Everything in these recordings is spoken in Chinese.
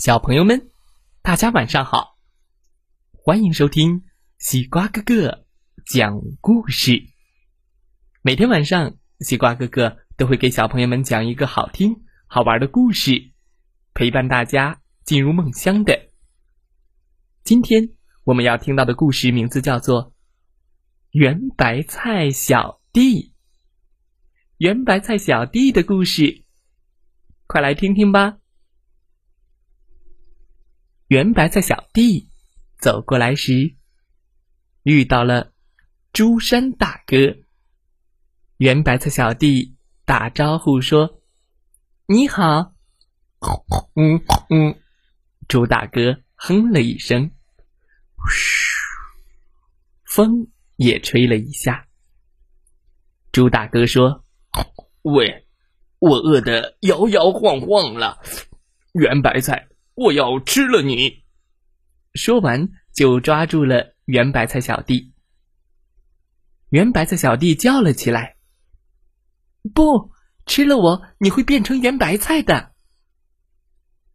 小朋友们，大家晚上好！欢迎收听西瓜哥哥讲故事。每天晚上，西瓜哥哥都会给小朋友们讲一个好听、好玩的故事，陪伴大家进入梦乡的。今天我们要听到的故事名字叫做《圆白菜小弟》。圆白菜小弟的故事，快来听听吧。圆白菜小弟走过来时，遇到了朱山大哥。圆白菜小弟打招呼说：“你好。”嗯嗯，朱大哥哼了一声，嘘，风也吹了一下。朱大哥说：“喂，我饿得摇摇晃晃了，圆白菜。”我要吃了你！说完，就抓住了圆白菜小弟。圆白菜小弟叫了起来：“不吃了我，你会变成圆白菜的！”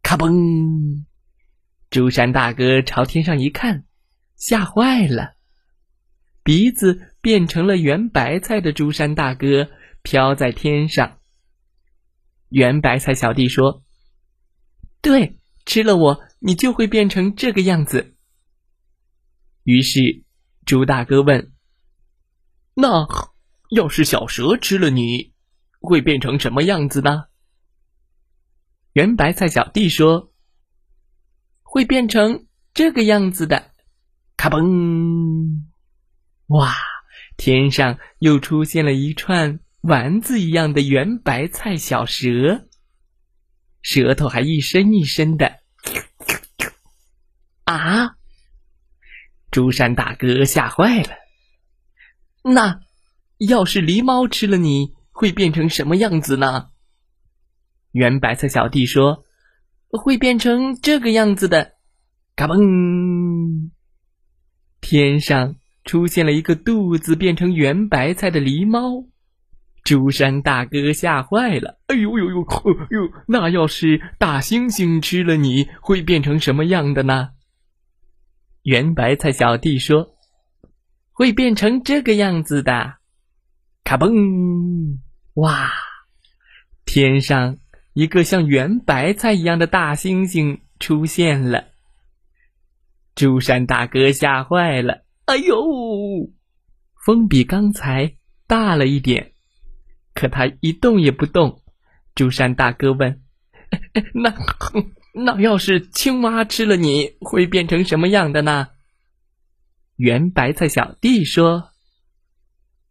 咔嘣！朱山大哥朝天上一看，吓坏了，鼻子变成了圆白菜的朱山大哥飘在天上。圆白菜小弟说：“对。”吃了我，你就会变成这个样子。于是，猪大哥问：“那要是小蛇吃了你，会变成什么样子呢？”圆白菜小弟说：“会变成这个样子的。”咔嘣！哇，天上又出现了一串丸子一样的圆白菜小蛇。舌头还一伸一伸的，啊！朱山大哥吓坏了。那要是狸猫吃了你会变成什么样子呢？圆白菜小弟说：“会变成这个样子的。”嘎嘣！天上出现了一个肚子变成圆白菜的狸猫。朱山大哥吓坏了！哎呦呦呦，呦！那要是大猩猩吃了你会变成什么样的呢？圆白菜小弟说：“会变成这个样子的。”咔嘣！哇！天上一个像圆白菜一样的大猩猩出现了。朱山大哥吓坏了！哎呦，风比刚才大了一点。可他一动也不动。朱山大哥问：“ 那 那要是青蛙吃了你会变成什么样的呢？”圆白菜小弟说：“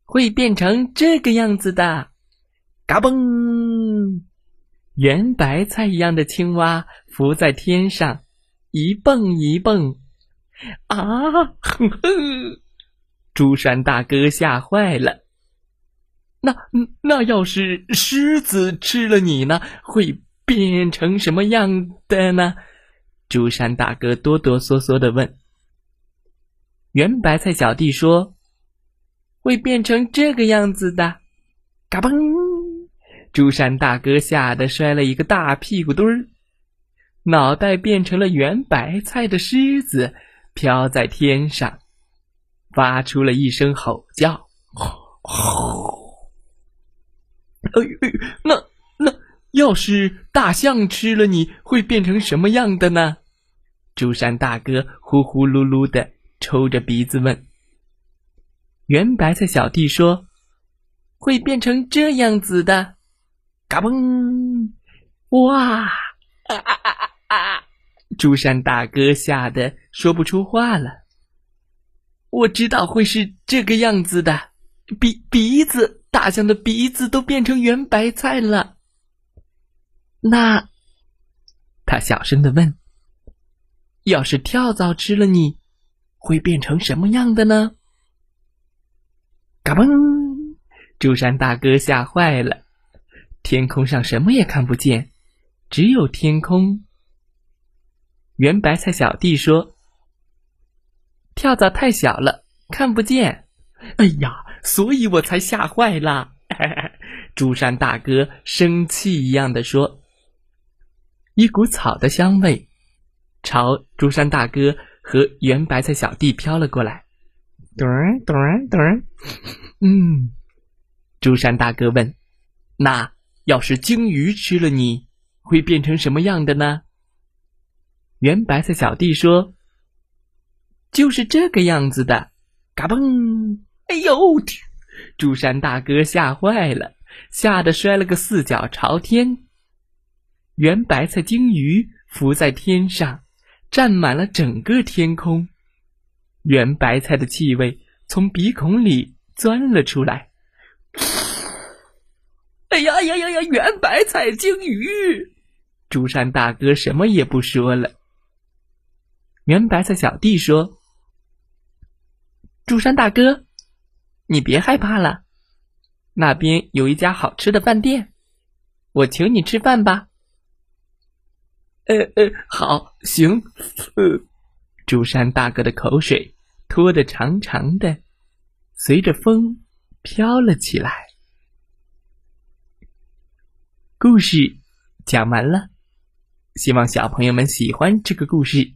会变成这个样子的。”嘎嘣！圆白菜一样的青蛙浮在天上，一蹦一蹦。啊！哼哼！朱山大哥吓坏了。那那要是狮子吃了你呢，会变成什么样的呢？朱山大哥哆哆嗦嗦的问。圆白菜小弟说：“会变成这个样子的。”嘎嘣！朱山大哥吓得摔了一个大屁股墩儿，脑袋变成了圆白菜的狮子，飘在天上，发出了一声吼叫：“吼！” 哎，那那要是大象吃了你会变成什么样的呢？朱山大哥呼呼噜噜的抽着鼻子问。圆白菜小弟说：“会变成这样子的。”嘎嘣！哇！啊啊啊啊啊！朱山大哥吓得说不出话了。我知道会是这个样子的，鼻鼻子。大象的鼻子都变成圆白菜了。那，他小声的问：“要是跳蚤吃了你，会变成什么样的呢？”嘎嘣！朱山大哥吓坏了，天空上什么也看不见，只有天空。圆白菜小弟说：“跳蚤太小了，看不见。”哎呀！所以我才吓坏了。朱山大哥生气一样的说：“一股草的香味朝朱山大哥和圆白菜小弟飘了过来。咚咚咚！嗯，朱山大哥问：“那要是鲸鱼吃了你，会变成什么样的呢？”圆白菜小弟说：“就是这个样子的。”嘎嘣！哎呦！朱山大哥吓坏了，吓得摔了个四脚朝天。圆白菜鲸鱼浮在天上，占满了整个天空。圆白菜的气味从鼻孔里钻了出来。哎呀呀呀呀！圆白菜鲸鱼，朱山大哥什么也不说了。圆白菜小弟说：“朱山大哥，你别害怕了，那边有一家好吃的饭店，我请你吃饭吧。”呃呃，好，行。呃，朱山大哥的口水拖得长长的，随着风飘了起来。故事讲完了，希望小朋友们喜欢这个故事。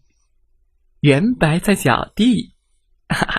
圆白菜小弟，哈哈，